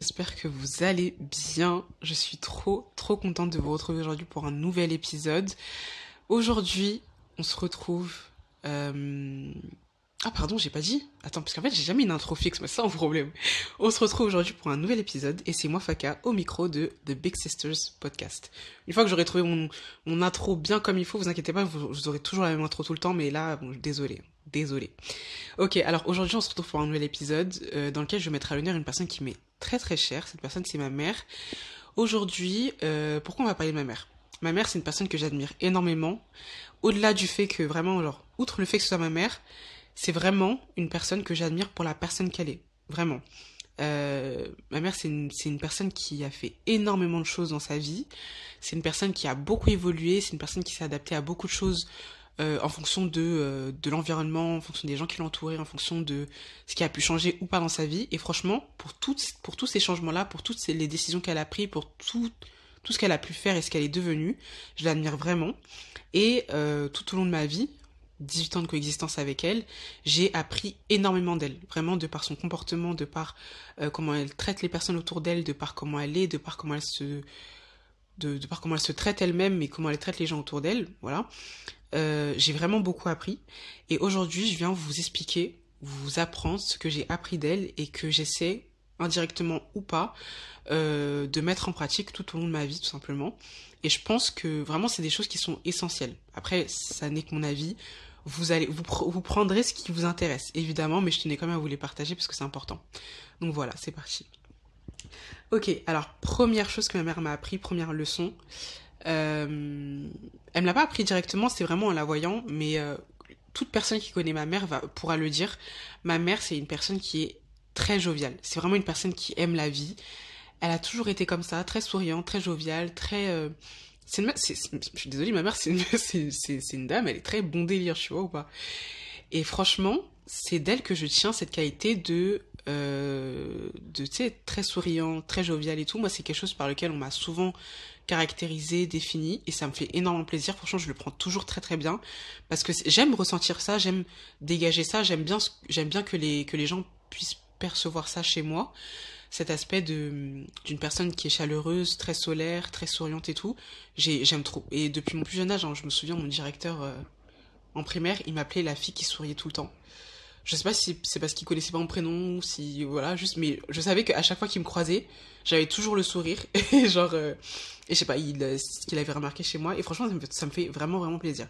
J'espère que vous allez bien. Je suis trop, trop contente de vous retrouver aujourd'hui pour un nouvel épisode. Aujourd'hui, on se retrouve. Euh... Ah, pardon, j'ai pas dit. Attends, parce qu'en fait, j'ai jamais une intro fixe, mais c'est un problème. On se retrouve aujourd'hui pour un nouvel épisode et c'est moi, Faka, au micro de The Big Sisters Podcast. Une fois que j'aurai trouvé mon, intro bien comme il faut, vous inquiétez pas, vous, vous aurez toujours la même intro tout le temps, mais là, désolé. Désolé. Ok, alors aujourd'hui, on se retrouve pour un nouvel épisode euh, dans lequel je mettrai à l'honneur une personne qui m'est très très chère. Cette personne, c'est ma mère. Aujourd'hui, euh, pourquoi on va parler de ma mère? Ma mère, c'est une personne que j'admire énormément. Au-delà du fait que vraiment, genre, outre le fait que ce soit ma mère, c'est vraiment une personne que j'admire pour la personne qu'elle est. Vraiment. Euh, ma mère, c'est une personne qui a fait énormément de choses dans sa vie. C'est une personne qui a beaucoup évolué. C'est une personne qui s'est adaptée à beaucoup de choses euh, en fonction de, euh, de l'environnement, en fonction des gens qui l'entouraient, en fonction de ce qui a pu changer ou pas dans sa vie. Et franchement, pour, pour tous ces changements-là, pour toutes ces, les décisions qu'elle a prises, pour tout, tout ce qu'elle a pu faire et ce qu'elle est devenue, je l'admire vraiment. Et euh, tout au long de ma vie, 18 ans de coexistence avec elle, j'ai appris énormément d'elle, vraiment de par son comportement, de par comment elle traite les personnes autour d'elle, de par comment elle est, de par comment elle se de par comment elle se traite elle-même et comment elle traite les gens autour d'elle, voilà. Euh, j'ai vraiment beaucoup appris et aujourd'hui, je viens vous expliquer, vous apprendre ce que j'ai appris d'elle et que j'essaie indirectement ou pas euh, de mettre en pratique tout au long de ma vie tout simplement. Et je pense que vraiment c'est des choses qui sont essentielles. Après, ça n'est que mon avis vous allez vous, vous prendrez ce qui vous intéresse évidemment mais je tenais quand même à vous les partager parce que c'est important donc voilà c'est parti ok alors première chose que ma mère m'a appris première leçon euh, elle me l'a pas appris directement c'est vraiment en la voyant mais euh, toute personne qui connaît ma mère va pourra le dire. Ma mère c'est une personne qui est très joviale. C'est vraiment une personne qui aime la vie. Elle a toujours été comme ça très souriante très joviale très euh, c'est je suis désolée, ma mère, c'est une, une dame, elle est très bon délire, tu vois ou pas. Et franchement, c'est d'elle que je tiens cette qualité de, euh, de, tu sais, très souriant, très jovial et tout. Moi, c'est quelque chose par lequel on m'a souvent caractérisé, défini, et ça me fait énormément plaisir. Franchement, je le prends toujours très très bien parce que j'aime ressentir ça, j'aime dégager ça, j'aime bien, j'aime bien que les que les gens puissent percevoir ça chez moi cet aspect de d'une personne qui est chaleureuse, très solaire, très souriante et tout. J'ai j'aime trop. Et depuis mon plus jeune âge, hein, je me souviens mon directeur euh, en primaire, il m'appelait la fille qui souriait tout le temps. Je sais pas si c'est parce qu'il connaissait pas mon prénom, si voilà, juste mais je savais qu'à chaque fois qu'il me croisait, j'avais toujours le sourire et genre euh, et je sais pas, il ce qu'il avait remarqué chez moi et franchement ça me fait, vraiment vraiment plaisir.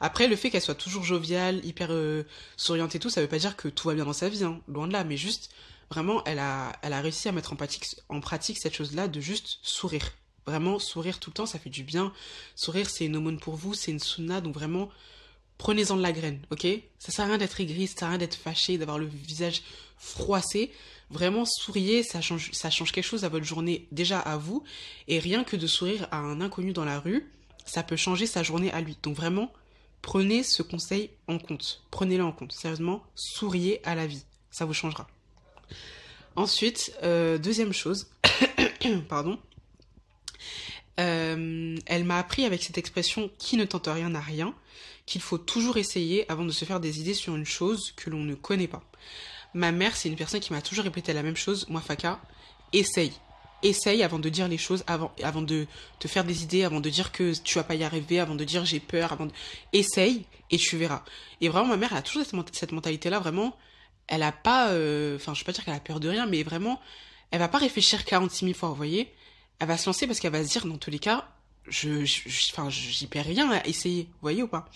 Après, le fait qu'elle soit toujours joviale, hyper euh, souriante et tout, ça veut pas dire que tout va bien dans sa vie, hein, loin de là, mais juste vraiment, elle a, elle a réussi à mettre en pratique, en pratique cette chose-là de juste sourire. Vraiment, sourire tout le temps, ça fait du bien. Sourire, c'est une aumône pour vous, c'est une sunna, donc vraiment, prenez-en de la graine, ok? Ça sert à rien d'être aigri, ça sert à rien d'être fâché, d'avoir le visage froissé. Vraiment, souriez, ça change, ça change quelque chose à votre journée, déjà à vous. Et rien que de sourire à un inconnu dans la rue, ça peut changer sa journée à lui. Donc vraiment, prenez ce conseil en compte. Prenez-le en compte. Sérieusement, souriez à la vie. Ça vous changera. Ensuite, euh, deuxième chose, pardon, euh, elle m'a appris avec cette expression qui ne tente rien n'a rien, qu'il faut toujours essayer avant de se faire des idées sur une chose que l'on ne connaît pas. Ma mère, c'est une personne qui m'a toujours répété la même chose, moi Faka, essaye. Essaye avant de dire les choses, avant, avant de te faire des idées, avant de dire que tu vas pas y arriver, avant de dire j'ai peur, avant de... Essaye et tu verras. Et vraiment, ma mère, elle a toujours cette mentalité-là, vraiment, elle a pas, euh, enfin, je vais pas dire qu'elle a peur de rien, mais vraiment, elle va pas réfléchir 46 000 fois, vous voyez. Elle va se lancer parce qu'elle va se dire, dans tous les cas, je, enfin, j'y perds rien à essayer, vous voyez ou pas.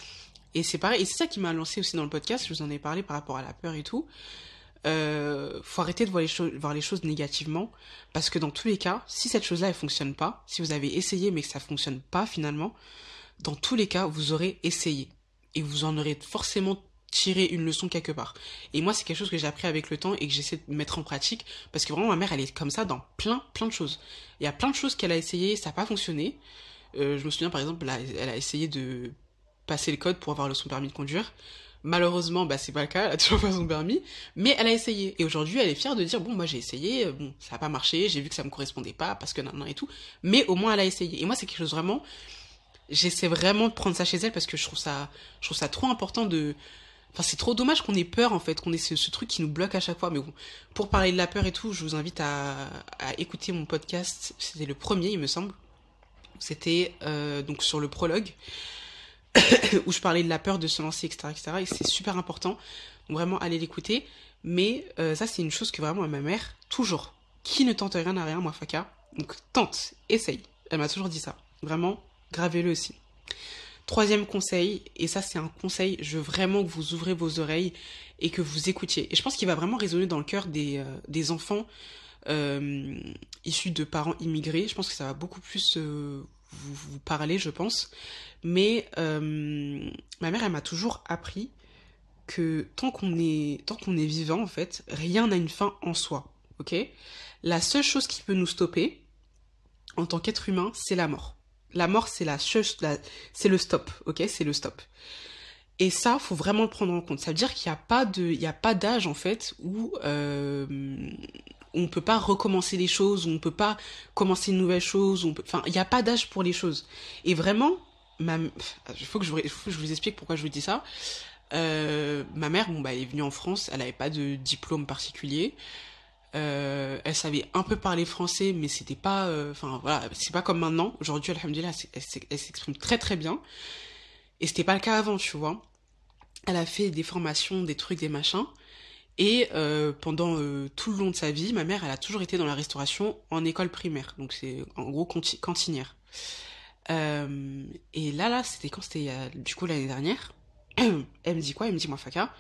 Et c'est pareil, et c'est ça qui m'a lancé aussi dans le podcast, je vous en ai parlé par rapport à la peur et tout. Euh, faut arrêter de voir les, choses, voir les choses négativement, parce que dans tous les cas, si cette chose-là, elle fonctionne pas, si vous avez essayé mais que ça fonctionne pas finalement, dans tous les cas, vous aurez essayé. Et vous en aurez forcément tirer une leçon quelque part. Et moi, c'est quelque chose que j'ai appris avec le temps et que j'essaie de mettre en pratique parce que vraiment, ma mère, elle est comme ça dans plein, plein de choses. Il y a plein de choses qu'elle a essayé, ça n'a pas fonctionné. Euh, je me souviens, par exemple, elle a essayé de passer le code pour avoir son permis de conduire. Malheureusement, bah, c'est pas le cas, elle a toujours pas son permis, mais elle a essayé. Et aujourd'hui, elle est fière de dire, bon, moi, j'ai essayé, euh, bon, ça a pas marché, j'ai vu que ça me correspondait pas, parce que non, non, et tout. Mais au moins, elle a essayé. Et moi, c'est quelque chose vraiment, j'essaie vraiment de prendre ça chez elle parce que je trouve ça, je trouve ça trop important de, Enfin, c'est trop dommage qu'on ait peur, en fait, qu'on ait ce, truc qui nous bloque à chaque fois. Mais bon, pour parler de la peur et tout, je vous invite à, écouter mon podcast. C'était le premier, il me semble. C'était euh, donc sur le prologue, où je parlais de la peur de se lancer, etc. etc. et c'est super important. Vraiment, allez l'écouter. Mais euh, ça, c'est une chose que vraiment ma mère, toujours, qui ne tente rien à rien, moi, Faka. Donc tente, essaye. Elle m'a toujours dit ça. Vraiment, gravez-le aussi. Troisième conseil, et ça c'est un conseil, je veux vraiment que vous ouvrez vos oreilles et que vous écoutiez. Et je pense qu'il va vraiment résonner dans le cœur des, euh, des enfants euh, issus de parents immigrés. Je pense que ça va beaucoup plus euh, vous, parler, je pense. Mais ma mère, elle m'a toujours appris que tant qu'on est, tant qu'on est vivant, en fait, rien n'a une fin en soi. Ok? La seule chose qui peut nous stopper, en tant qu'être humain, c'est la mort. La mort, c'est la, c'est le stop, ok? C'est le stop. Et ça, faut vraiment le prendre en compte. Ça veut dire qu'il n'y a pas de, il y a pas d'âge en fait où euh, on peut pas recommencer les choses, on peut pas commencer une nouvelle chose, on peut, enfin, il n'y a pas d'âge pour les choses. Et vraiment, ma, il faut que je, faut que je vous explique pourquoi je vous dis ça. Euh, ma mère, bon bah, elle est venue en France, elle n'avait pas de diplôme particulier. Euh, elle savait un peu parler français, mais c'était pas, euh, enfin voilà, c'est pas comme maintenant. Aujourd'hui, alhamdulillah, elle s'exprime très très bien. Et c'était pas le cas avant, tu vois. Elle a fait des formations, des trucs, des machins. Et euh, pendant tout le long de sa vie, ma mère, elle a toujours été dans la restauration en école primaire. Donc c'est en gros cantinière. et là, là, c'était quand? C'était du coup l'année dernière. elle me dit quoi? Elle me dit, moi, Faka,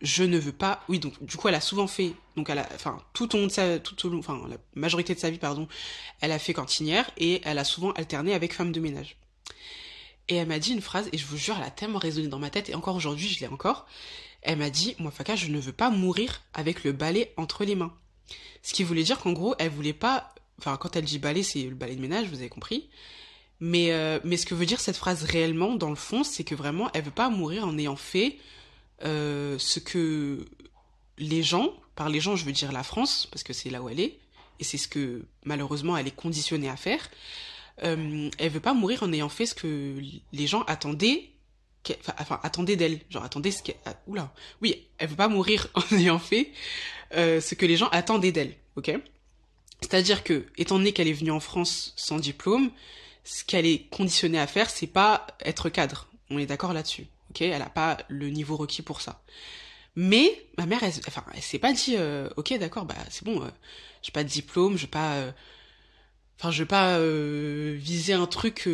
je ne veux pas. Oui, donc du coup, elle a souvent fait, donc elle a, enfin, tout au long de sa, tout au long, enfin, la majorité de sa vie, pardon, elle a fait cantinière et elle a souvent alterné avec femme de ménage. Et elle m'a dit une phrase et je vous jure, elle a tellement résonné dans ma tête et encore aujourd'hui, je l'ai encore. Elle m'a dit, moi, Faka, je ne veux pas mourir avec le balai entre les mains. Ce qui voulait dire qu'en gros, elle voulait pas, enfin, quand elle dit balai, c'est le balai de ménage, vous avez compris. Mais, euh, mais ce que veut dire cette phrase réellement, dans le fond, c'est que vraiment, elle veut pas mourir en ayant fait euh, ce que les gens, par les gens je veux dire la France, parce que c'est là où elle est, et c'est ce que malheureusement elle est conditionnée à faire, euh, elle veut pas mourir en ayant fait ce que les gens attendaient, enfin, attendaient d'elle, genre attendaient ce qu'elle... Ah, oula, oui, elle veut pas mourir en ayant fait euh, ce que les gens attendaient d'elle, ok? C'est-à-dire que, étant donné qu'elle est venue en France sans diplôme, ce qu'elle est conditionnée à faire, c'est pas être cadre. On est d'accord là-dessus. Ok, elle n'a pas le niveau requis pour ça. Mais ma mère, elle, enfin, elle s'est pas dit, euh, ok, d'accord, bah c'est bon, j'ai pas de diplôme, je vais pas, euh, enfin, je vais pas viser un truc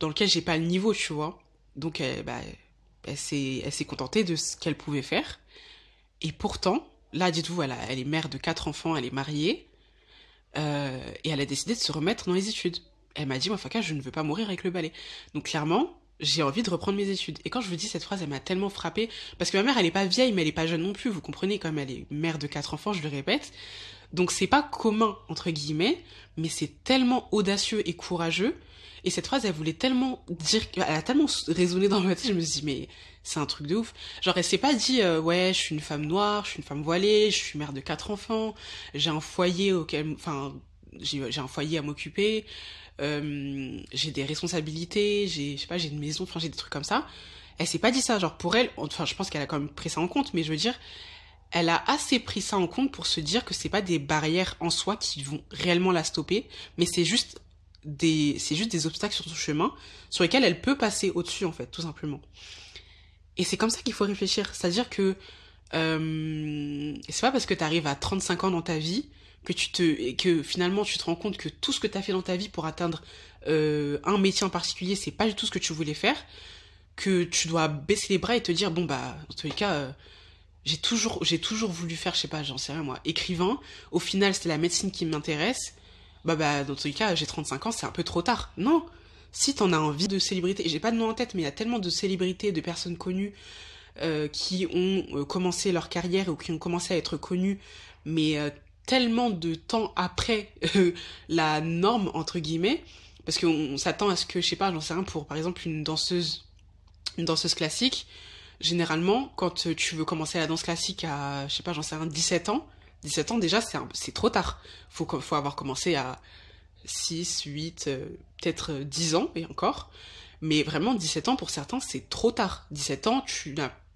dans lequel j'ai pas le niveau, tu vois. Donc, bah, elle s'est, elle s'est contentée de ce qu'elle pouvait faire. Et pourtant, là, dites-vous, elle, elle est mère de quatre enfants, elle est mariée, et elle a décidé de se remettre dans les études. Elle m'a dit, moi, Faka, je ne veux pas mourir avec le balai. Donc, clairement, j'ai envie de reprendre mes études. Et quand je vous dis cette phrase, elle m'a tellement frappée. Parce que ma mère, elle est pas vieille, mais elle est pas jeune non plus. Vous comprenez, comme elle est mère de quatre enfants, je le répète. Donc c'est pas commun, entre guillemets, mais c'est tellement audacieux et courageux. Et cette phrase, elle voulait tellement dire, elle a tellement résonné dans ma tête, je me suis dit, mais c'est un truc de ouf. Genre, elle s'est pas dit, euh, ouais, je suis une femme noire, je suis une femme voilée, je suis mère de quatre enfants, j'ai un foyer auquel, enfin, j'ai un foyer à m'occuper, euh, j'ai des responsabilités, j'ai, je sais pas, j'ai une maison, enfin j'ai des trucs comme ça. Elle s'est pas dit ça, genre pour elle, enfin je pense qu'elle a quand même pris ça en compte, mais je veux dire, elle a assez pris ça en compte pour se dire que c'est pas des barrières en soi qui vont réellement la stopper, mais c'est juste des, c'est juste des obstacles sur son chemin sur lesquels elle peut passer au-dessus en fait, tout simplement. Et c'est comme ça qu'il faut réfléchir, c'est-à-dire que euh, c'est pas parce que tu arrives à 35 ans dans ta vie que tu te que finalement tu te rends compte que tout ce que tu as fait dans ta vie pour atteindre euh, un métier en particulier, c'est pas du tout ce que tu voulais faire, que tu dois baisser les bras et te dire bon bah en tous les cas euh, j'ai toujours j'ai toujours voulu faire je sais pas, j'en sais rien moi, écrivain, au final c'était la médecine qui m'intéresse. Bah bah dans tous les cas, j'ai 35 ans, c'est un peu trop tard. Non. Si t'en as envie de célébrité, j'ai pas de nom en tête mais il y a tellement de célébrités, de personnes connues euh, qui ont euh, commencé leur carrière ou qui ont commencé à être connues mais euh, tellement de temps après euh, la norme entre guillemets parce qu'on s'attend à ce que je sais pas j'en sais rien pour par exemple une danseuse une danseuse classique généralement quand tu veux commencer la danse classique à je sais pas j'en sais rien 17 ans 17 ans déjà c'est trop tard faut faut avoir commencé à 6 8 euh, peut-être 10 ans et encore mais vraiment 17 ans pour certains c'est trop tard 17 ans tu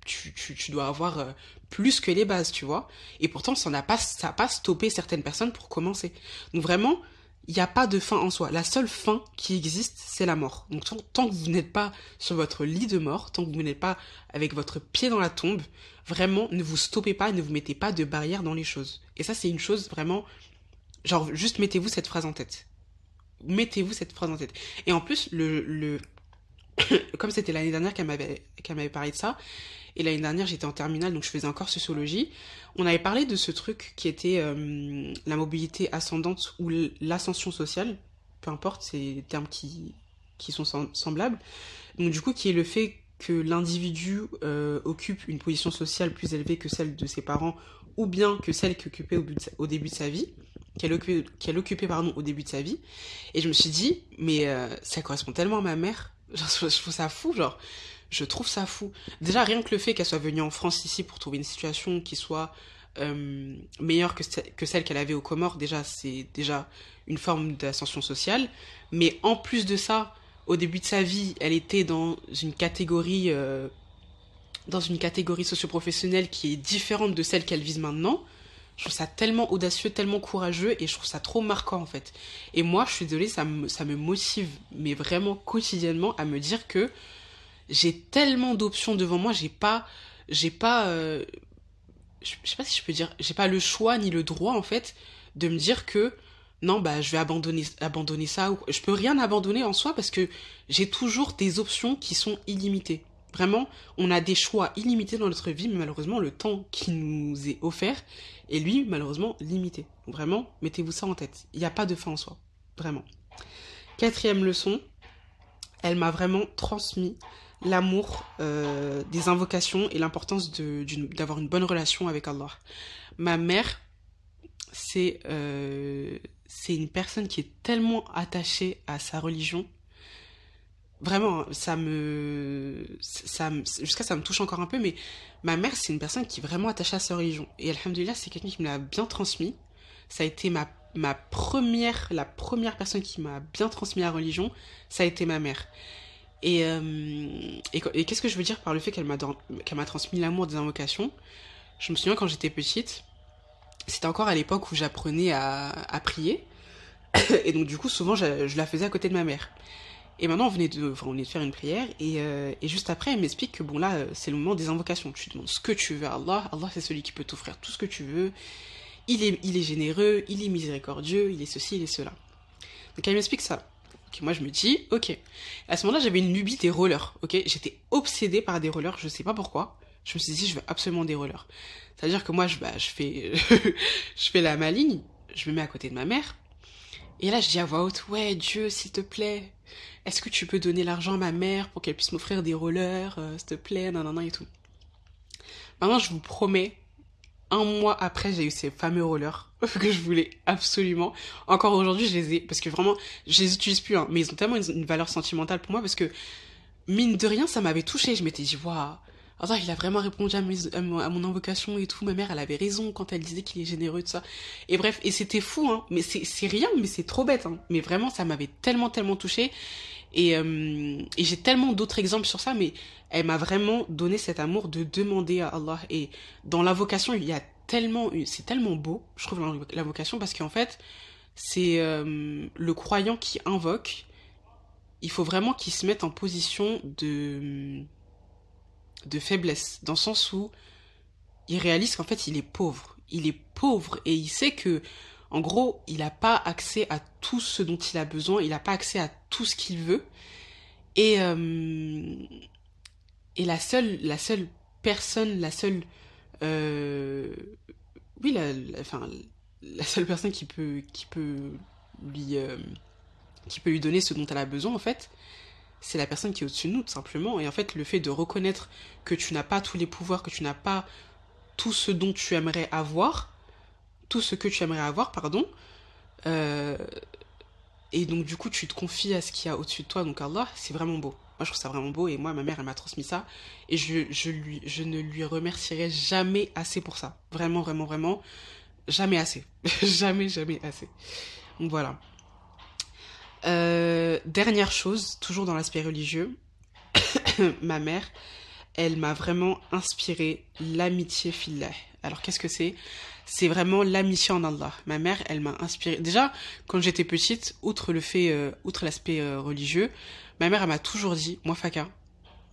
tu, tu, dois avoir euh, plus que les bases, tu vois. Et pourtant, ça n'a pas, ça n'a pas stoppé certaines personnes pour commencer. Donc vraiment, il n'y a pas de fin en soi. La seule fin qui existe, c'est la mort. Donc tant, que vous n'êtes pas sur votre lit de mort, tant que vous n'êtes pas avec votre pied dans la tombe, vraiment, ne vous stoppez pas, ne vous mettez pas de barrière dans les choses. Et ça, c'est une chose vraiment, genre, juste mettez-vous cette phrase en tête. Mettez-vous cette phrase en tête. Et en plus, le, le, comme c'était l'année dernière qu'elle m'avait, qu'elle m'avait parlé de ça, et l'année dernière j'étais en terminale donc je faisais encore sociologie, on avait parlé de ce truc qui était euh, la mobilité ascendante ou l'ascension sociale, peu importe, c'est des termes qui, qui sont semblables. Donc du coup qui est le fait que l'individu euh, occupe une position sociale plus élevée que celle de ses parents ou bien que celle qu'il occupait au, début de sa vie, qu'elle occupait, qu'elle occupait pardon, au début de sa vie. Et je me suis dit, mais euh, ça correspond tellement à ma mère je trouve ça fou, genre, je trouve ça fou. Déjà, rien que le fait qu'elle soit venue en France ici pour trouver une situation qui soit euh, meilleure que, celle qu'elle avait aux Comores, déjà, c'est déjà une forme d'ascension sociale. Mais en plus de ça, au début de sa vie, elle était dans une catégorie, euh, dans une catégorie socioprofessionnelle qui est différente de celle qu'elle vise maintenant. Je trouve ça tellement audacieux, tellement courageux et je trouve ça trop marquant en fait. Et moi, je suis désolée, ça me motive, mais vraiment quotidiennement à me dire que j'ai tellement d'options devant moi, j'ai pas, j'ai pas, euh, je sais pas si je peux dire, j'ai pas le choix ni le droit en fait de me dire que non bah je vais abandonner abandonner ça ou je peux rien abandonner en soi parce que j'ai toujours des options qui sont illimitées. Vraiment, on a des choix illimités dans notre vie, mais malheureusement, le temps qui nous est offert est, lui, malheureusement, limité. Vraiment, mettez-vous ça en tête. Il n'y a pas de fin en soi. Vraiment. Quatrième leçon, elle m'a vraiment transmis l'amour euh, des invocations et l'importance d'avoir une bonne relation avec Allah. Ma mère, c'est euh, c'est une personne qui est tellement attachée à sa religion. Vraiment ça me jusqu'à ça me touche encore un peu mais ma mère c'est une personne qui est vraiment attachée à sa religion. Et alhamdulillah c'est quelqu'un qui me l'a bien transmis. Ça a été ma ma première la première personne qui m'a bien transmis la religion. Ça a été ma mère et euh, et, qu'est-ce que je veux dire par le fait qu'elle m'a transmis l'amour des invocations? Je me souviens quand j'étais petite c'était encore à l'époque où j'apprenais à, prier et donc du coup souvent je, la faisais à côté de ma mère et maintenant, on venait de, faire une prière, et, euh, et juste après, elle m'explique que bon, là, c'est le moment des invocations. Tu demandes ce que tu veux à Allah. Allah, c'est celui qui peut t'offrir tout ce que tu veux. Il est, il est généreux, il est miséricordieux, il est ceci, il est cela. Donc, elle m'explique ça. Moi, je me dis, ok. À ce moment-là, j'avais une lubie des rollers, ok. J'étais obsédée par des rollers, je sais pas pourquoi. Je me suis dit, je veux absolument des rollers. C'est-à-dire que moi, je, bah, je fais, je fais la maligne, je me mets à côté de ma mère, et là, je dis à voix haute, ouais, Dieu, s'il te plaît, est-ce que tu peux donner l'argent à ma mère pour qu'elle puisse m'offrir des rollers, euh, s'il te plaît, nanana et tout. Maintenant, je vous promets, un mois après, j'ai eu ces fameux rollers que je voulais absolument. Encore aujourd'hui, je les ai, parce que vraiment, je les utilise plus, hein, mais ils ont tellement une, valeur sentimentale pour moi parce que, mine de rien, ça m'avait touché. Je m'étais dit, waouh, alors, il a vraiment répondu à, mon invocation et tout. Ma mère, elle avait raison quand elle disait qu'il est généreux, tout ça. Et bref, et c'était fou, hein. Mais c'est rien, mais c'est trop bête, hein. Mais vraiment, ça m'avait tellement, tellement touché. Et, euh, et j'ai tellement d'autres exemples sur ça, mais elle m'a vraiment donné cet amour de demander à Allah. Et dans l'invocation, il y a tellement, c'est tellement beau, je trouve, l'invocation, parce qu'en fait, c'est euh, le croyant qui invoque. Il faut vraiment qu'il se mette en position de de faiblesse, dans le sens où il réalise qu'en fait il est pauvre. Il est pauvre et il sait que, en gros, il n'a pas accès à tout ce dont il a besoin, il n'a pas accès à tout ce qu'il veut. Et, euh, et la seule, la seule personne, la seule, euh, oui, la, seule personne qui peut, qui peut lui, euh, qui peut lui donner ce dont elle a besoin, en fait, c'est la personne qui est au-dessus de nous, tout simplement. Et en fait, le fait de reconnaître que tu n'as pas tous les pouvoirs, que tu n'as pas tout ce dont tu aimerais avoir, tout ce que tu aimerais avoir, pardon, euh, et donc du coup, tu te confies à ce qu'il y a au-dessus de toi, donc Allah, c'est vraiment beau. Moi, je trouve ça vraiment beau, et moi, ma mère, elle m'a transmis ça, et je, je, lui, je ne lui remercierai jamais assez pour ça. Vraiment, vraiment, vraiment, jamais assez. jamais, jamais assez. Donc voilà. Euh, dernière chose, toujours dans l'aspect religieux, ma mère, elle m'a vraiment inspiré l'amitié fillah. Alors qu'est-ce que c'est? C'est vraiment l'amitié en Allah. Ma mère, elle m'a inspiré. Déjà, quand j'étais petite, outre le fait, euh, outre l'aspect euh, religieux, ma mère, elle m'a toujours dit, moi Faka,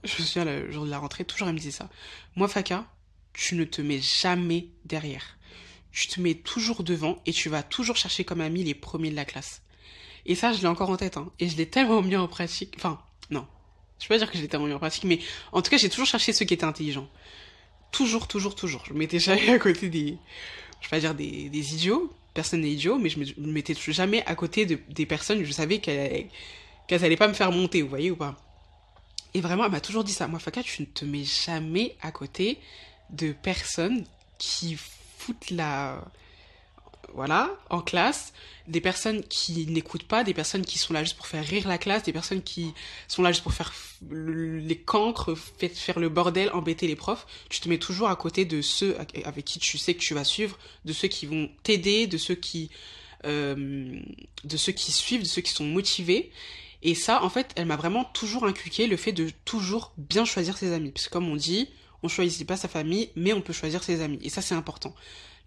je me souviens le jour de la rentrée, toujours elle me disait ça. Moi Faka, tu ne te mets jamais derrière. Tu te mets toujours devant et tu vas toujours chercher comme ami les premiers de la classe. Et ça, je l'ai encore en tête, hein. Et je l'ai tellement mis en pratique. Enfin, non. Je peux pas dire que je l'ai tellement mis en pratique, mais en tout cas, j'ai toujours cherché ceux qui étaient intelligents. Toujours, toujours, toujours. Je m'étais jamais à côté des, je vais pas dire des, des idiots. Personne n'est idiot, mais je me mettais jamais à côté de, des personnes je savais qu'elles, qu'elles allaient pas me faire monter, vous voyez ou pas. Et vraiment, elle m'a toujours dit ça. Moi, Faka, tu ne te mets jamais à côté de personnes qui foutent la, voilà, en classe, des personnes qui n'écoutent pas, des personnes qui sont là juste pour faire rire la classe, des personnes qui sont là juste pour faire les cancres, faire le bordel, embêter les profs. Tu te mets toujours à côté de ceux avec qui tu sais que tu vas suivre, de ceux qui vont t'aider, de ceux qui, euh, de ceux qui suivent, de ceux qui sont motivés. Et ça, en fait, elle m'a vraiment toujours inculqué le fait de toujours bien choisir ses amis. Parce que comme on dit, on choisit pas sa famille, mais on peut choisir ses amis. Et ça, c'est important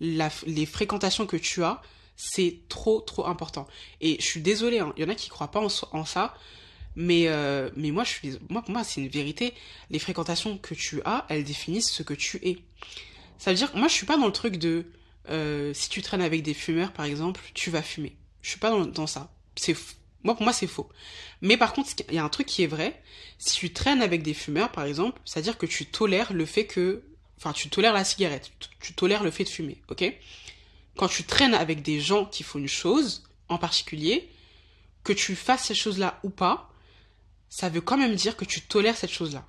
les fréquentations que tu as, c'est trop trop important. Et je suis désolée, hein, il y en a qui croient pas en, ça, mais euh, mais moi je suis moi pour moi c'est une vérité. Les fréquentations que tu as, elles définissent ce que tu es. Ça veut dire moi je suis pas dans le truc de euh, si tu traînes avec des fumeurs par exemple, tu vas fumer. Je suis pas dans ça. C'est moi pour moi c'est faux. Mais par contre il y a un truc qui est vrai. Si tu traînes avec des fumeurs par exemple, c'est à dire que tu tolères le fait que Enfin, tu tolères la cigarette, tu tolères le fait de fumer, ok? Quand tu traînes avec des gens qui font une chose, en particulier, que tu fasses cette chose-là ou pas, ça veut quand même dire que tu tolères cette chose-là,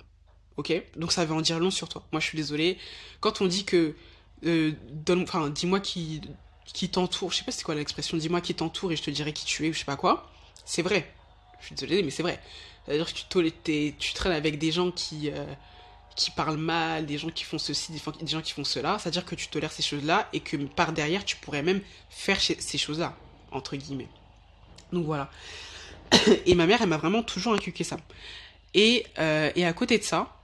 ok? Donc ça veut en dire long sur toi. Moi, je suis désolée. Quand on dit que, euh, enfin, dis-moi qui, qui t'entoure, je sais pas c'est quoi l'expression, dis-moi qui t'entoure et je te dirai qui tu es ou je sais pas quoi, c'est vrai. Je suis désolée, mais c'est vrai. C'est-à-dire que tu, tu traînes avec des gens qui... Euh, qui parlent mal, des gens qui font ceci, des gens qui font cela, c'est-à-dire que tu tolères ces choses-là et que par derrière, tu pourrais même faire ces choses-là, entre guillemets. Donc voilà. Et ma mère, elle m'a vraiment toujours inculqué ça. Et, euh, et à côté de ça,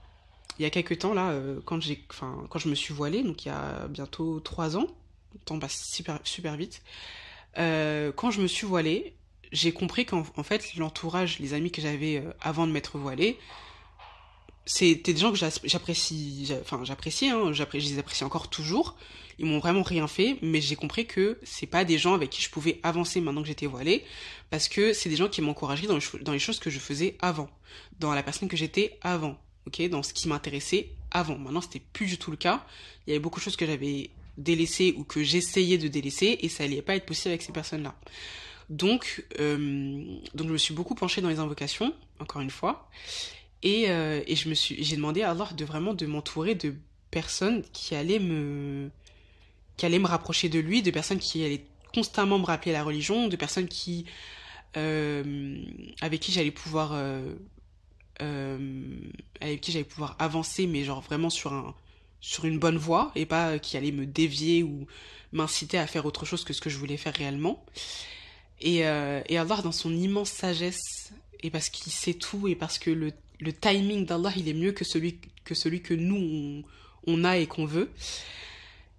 il y a quelques temps, là, euh, quand, j'ai, enfin, quand je me suis voilée, donc il y a bientôt trois ans, le temps passe super, super vite, quand je me suis voilée, j'ai compris qu'en fait, l'entourage, les amis que j'avais avant de m'être voilée, c'était des gens que j'apprécie, enfin j'apprécie, hein, je les apprécie encore toujours. Ils m'ont vraiment rien fait, mais j'ai compris que c'est pas des gens avec qui je pouvais avancer maintenant que j'étais voilée, parce que c'est des gens qui m'encourageaient dans, dans les choses que je faisais avant, dans la personne que j'étais avant, ok, dans ce qui m'intéressait avant. Maintenant c'était plus du tout le cas. Il y avait beaucoup de choses que j'avais délaissées ou que j'essayais de délaisser, et ça allait pas être possible avec ces personnes-là. Donc, euh, donc je me suis beaucoup penchée dans les invocations, encore une fois. Et, euh, j'ai demandé à Allah de vraiment de m'entourer de personnes qui allaient me, qui allaient me rapprocher de lui, de personnes qui allaient constamment me rappeler la religion, de personnes qui, euh, avec qui j'allais pouvoir, avancer, mais genre vraiment sur sur une bonne voie et pas qui allaient me dévier ou m'inciter à faire autre chose que ce que je voulais faire réellement. Et, euh, Allah, dans son immense sagesse, et parce qu'il sait tout, et parce que le le timing d'Allah, il est mieux que celui que, celui que nous, on, a et qu'on veut.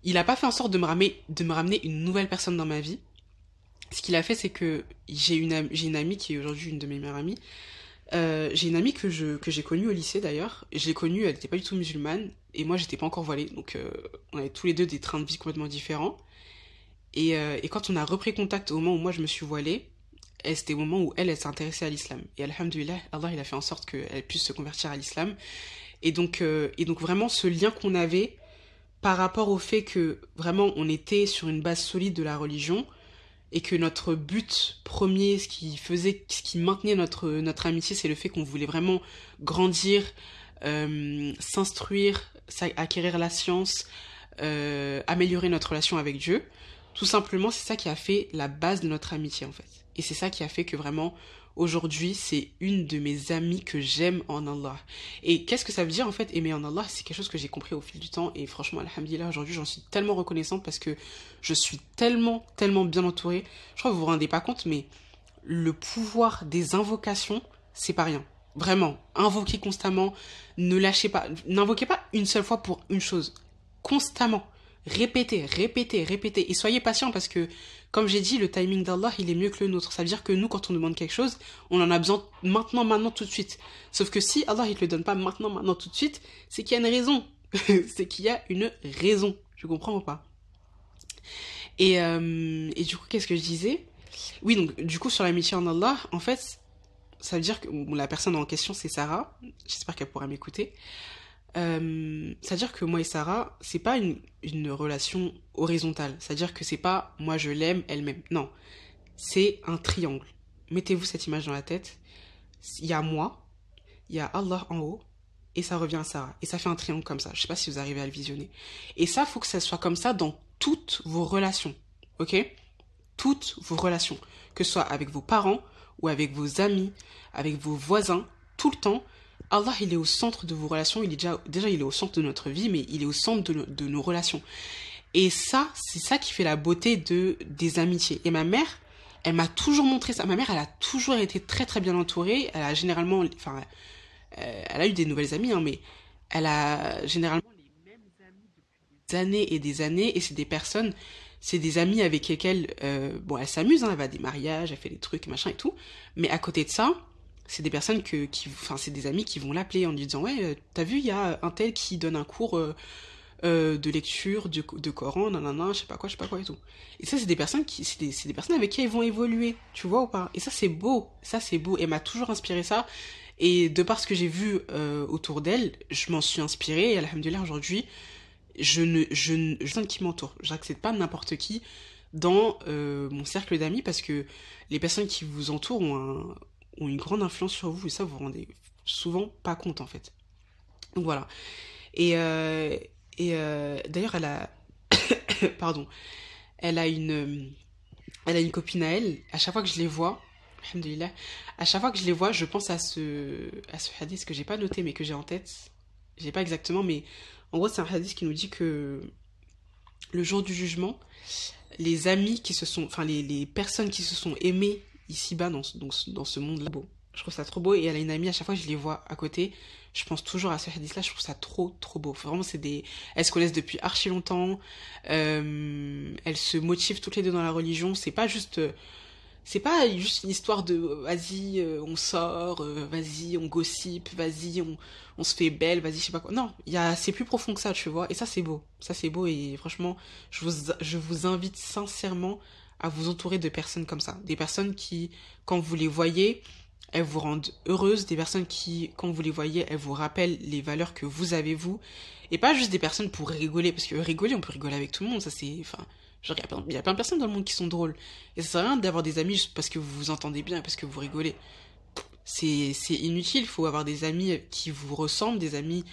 Il n'a pas fait en sorte de me, ramener, de me ramener une nouvelle personne dans ma vie. Ce qu'il a fait, c'est que j'ai une, j'ai une amie qui est aujourd'hui une de mes meilleures amies. Euh, j'ai une amie que je que j'ai connue au lycée d'ailleurs. Je l'ai connue, elle n'était pas du tout musulmane et moi j'étais pas encore voilée, donc euh, on avait tous les deux des trains de vie complètement différents. Et, euh, et quand on a repris contact au moment où moi je me suis voilée, c'était au moment où elle, elle s'intéressait à l'islam. Et alhamdulillah, Allah, il a fait en sorte qu'elle puisse se convertir à l'islam. Et donc, euh, et donc vraiment, ce lien qu'on avait par rapport au fait que vraiment on était sur une base solide de la religion et que notre but premier, ce qui faisait, ce qui maintenait notre, notre amitié, c'est le fait qu'on voulait vraiment grandir, euh, s'instruire, acquérir la science, améliorer notre relation avec Dieu. Tout simplement, c'est ça qui a fait la base de notre amitié en fait. Et c'est ça qui a fait que vraiment, aujourd'hui, c'est une de mes amies que j'aime en Allah. Et qu'est-ce que ça veut dire en fait aimer en Allah? C'est quelque chose que j'ai compris au fil du temps et franchement, alhamdulillah, aujourd'hui, j'en suis tellement reconnaissante parce que je suis tellement, tellement bien entourée. Je crois que vous vous rendez pas compte, mais le pouvoir des invocations, c'est pas rien. Vraiment, invoquez constamment, ne lâchez pas, n'invoquez pas une seule fois pour une chose, constamment. Répétez, répétez, répétez. Et soyez patient parce que, comme j'ai dit, le timing d'Allah, il est mieux que le nôtre. Ça veut dire que nous, quand on demande quelque chose, on en a besoin maintenant, maintenant, tout de suite. Sauf que si Allah, il te le donne pas maintenant, maintenant, tout de suite, c'est qu'il y a une raison. c'est qu'il y a une raison. Tu comprends ou pas? Et, euh, et du coup, qu'est-ce que je disais? Oui, donc, du coup, sur l'amitié en Allah, en fait, ça veut dire que la personne en question, c'est Sarah. J'espère qu'elle pourra m'écouter. Euh, c'est-à-dire que moi et Sarah, c'est pas une, une relation horizontale. C'est-à-dire que c'est pas moi je l'aime, elle m'aime. Non. C'est un triangle. Mettez-vous cette image dans la tête. Il y a moi, il y a Allah en haut, et ça revient à Sarah. Et ça fait un triangle comme ça. Je sais pas si vous arrivez à le visionner. Et ça, faut que ça soit comme ça dans toutes vos relations. Ok? Toutes vos relations. Que ce soit avec vos parents, ou avec vos amis, avec vos voisins, tout le temps, Allah, il est au centre de vos relations. Il est déjà, déjà, il est au centre de notre vie, mais il est au centre de, nos relations. Et ça, c'est ça qui fait la beauté de des amitiés. Et ma mère, elle m'a toujours montré ça. Ma mère, elle a toujours été très très bien entourée. Elle a généralement, enfin, euh, elle a eu des nouvelles amies, hein, mais elle a généralement les mêmes des années et des années. Et c'est des personnes, c'est des amis avec lesquels, euh, bon, elle s'amuse. Hein, elle va à des mariages, elle fait des trucs, machin et tout. Mais à côté de ça, c'est des personnes que, qui, enfin, c'est des amis qui vont l'appeler en lui disant, ouais, euh, t'as vu, il y a un tel qui donne un cours euh, euh, de lecture, de, de Coran, nanana, je sais pas quoi, je sais pas quoi et tout. Et ça, c'est des personnes qui, c'est des, des personnes avec qui ils vont évoluer, tu vois ou pas Et ça, c'est beau, ça, c'est beau. Elle m'a toujours inspiré ça. Et de par ce que j'ai vu autour d'elle, je m'en suis inspirée. Et alhamdulillah, aujourd'hui, je ne, je ne, je qui m'entoure. J'accepte pas n'importe qui dans mon cercle d'amis parce que les personnes qui vous entourent ont un, ont une grande influence sur vous et ça vous vous rendez souvent pas compte en fait. Donc voilà. Et, euh, et euh, d'ailleurs elle a pardon, elle a une elle a une copine à elle. À chaque fois que je les vois, à chaque fois que je les vois, je pense à ce à ce hadith que j'ai pas noté mais que j'ai en tête. J'ai pas exactement mais en gros c'est un hadith qui nous dit que le jour du jugement, les amis qui se sont enfin les, les personnes qui se sont aimées ici-bas dans, dans, ce monde-là. Je trouve ça trop beau et elle a une amie, à chaque fois que je les vois à côté, je pense toujours à ce hadith-là, je trouve ça trop, trop beau. Vraiment, c'est des... Elles se connaissent depuis archi longtemps, euh, elles se motivent toutes les deux dans la religion, c'est pas juste... C'est pas juste une histoire de vas-y, euh, on sort, euh, vas-y, on gossip, vas-y, on, on se fait belle, vas-y, je sais pas quoi. Non, y a, c'est plus profond que ça, tu vois. Et ça, c'est beau. Ça, c'est beau. Et franchement, je vous, je vous invite sincèrement à vous entourer de personnes comme ça. Des personnes qui, quand vous les voyez, elles vous rendent heureuse. Des personnes qui, quand vous les voyez, elles vous rappellent les valeurs que vous avez vous. Et pas juste des personnes pour rigoler. Parce que rigoler, on peut rigoler avec tout le monde. Ça, c'est, enfin, genre, il y a plein, de personnes dans le monde qui sont drôles. Et ça sert à rien d'avoir des amis juste parce que vous vous entendez bien, parce que vous rigolez. C'est, c'est inutile. Il faut avoir des amis qui vous ressemblent, des amis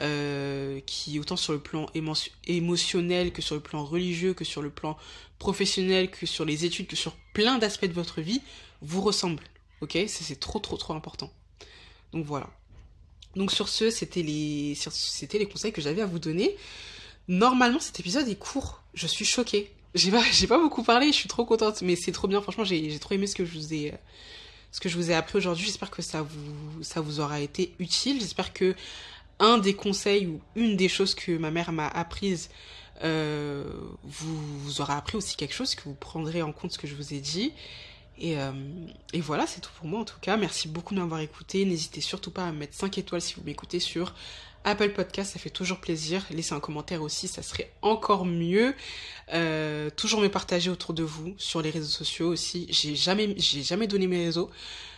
euh, qui autant sur le plan émo- émotionnel que sur le plan religieux, que sur le plan professionnel, que sur les études, que sur plein d'aspects de votre vie, vous ressemblent. Ok? C'est trop, trop, trop important. Donc voilà. Donc sur ce, c'était les, c'était les conseils que j'avais à vous donner. Normalement, cet épisode est court. Je suis choquée. J'ai pas, j'ai pas beaucoup parlé, je suis trop contente, mais c'est trop bien. Franchement, j'ai, j'ai trop aimé ce que je vous ai, ce que je vous ai appris aujourd'hui. J'espère que ça vous, ça vous aura été utile. J'espère que un des conseils ou une des choses que ma mère m'a apprises euh, vous, vous aura appris aussi quelque chose, que vous prendrez en compte ce que je vous ai dit. Et, euh, et voilà, c'est tout pour moi en tout cas. Merci beaucoup de m'avoir écouté. N'hésitez surtout pas à mettre 5 étoiles si vous m'écoutez sur Apple Podcast, ça fait toujours plaisir. Laissez un commentaire aussi, ça serait encore mieux. Euh, toujours me partager autour de vous sur les réseaux sociaux aussi. J'ai jamais, j'ai jamais donné mes réseaux.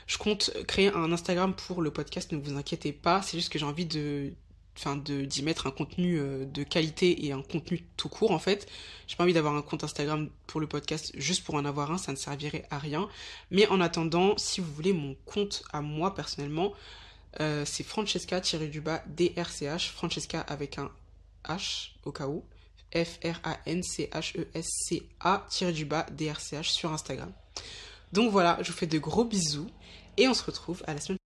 Je compte créer un Instagram pour le podcast, ne vous inquiétez pas. C'est juste que j'ai envie de, enfin, d'y mettre un contenu de qualité et un contenu tout court en fait. J'ai pas envie d'avoir un compte Instagram pour le podcast juste pour en avoir un, ça ne servirait à rien. Mais en attendant, si vous voulez mon compte à moi personnellement, euh, c'est Francesca du bas DRCH, Francesca avec un H au cas où. F-R-A-N-C-H-E-S-C-A du bas DRCH sur Instagram. Donc voilà, je vous fais de gros bisous et on se retrouve à la semaine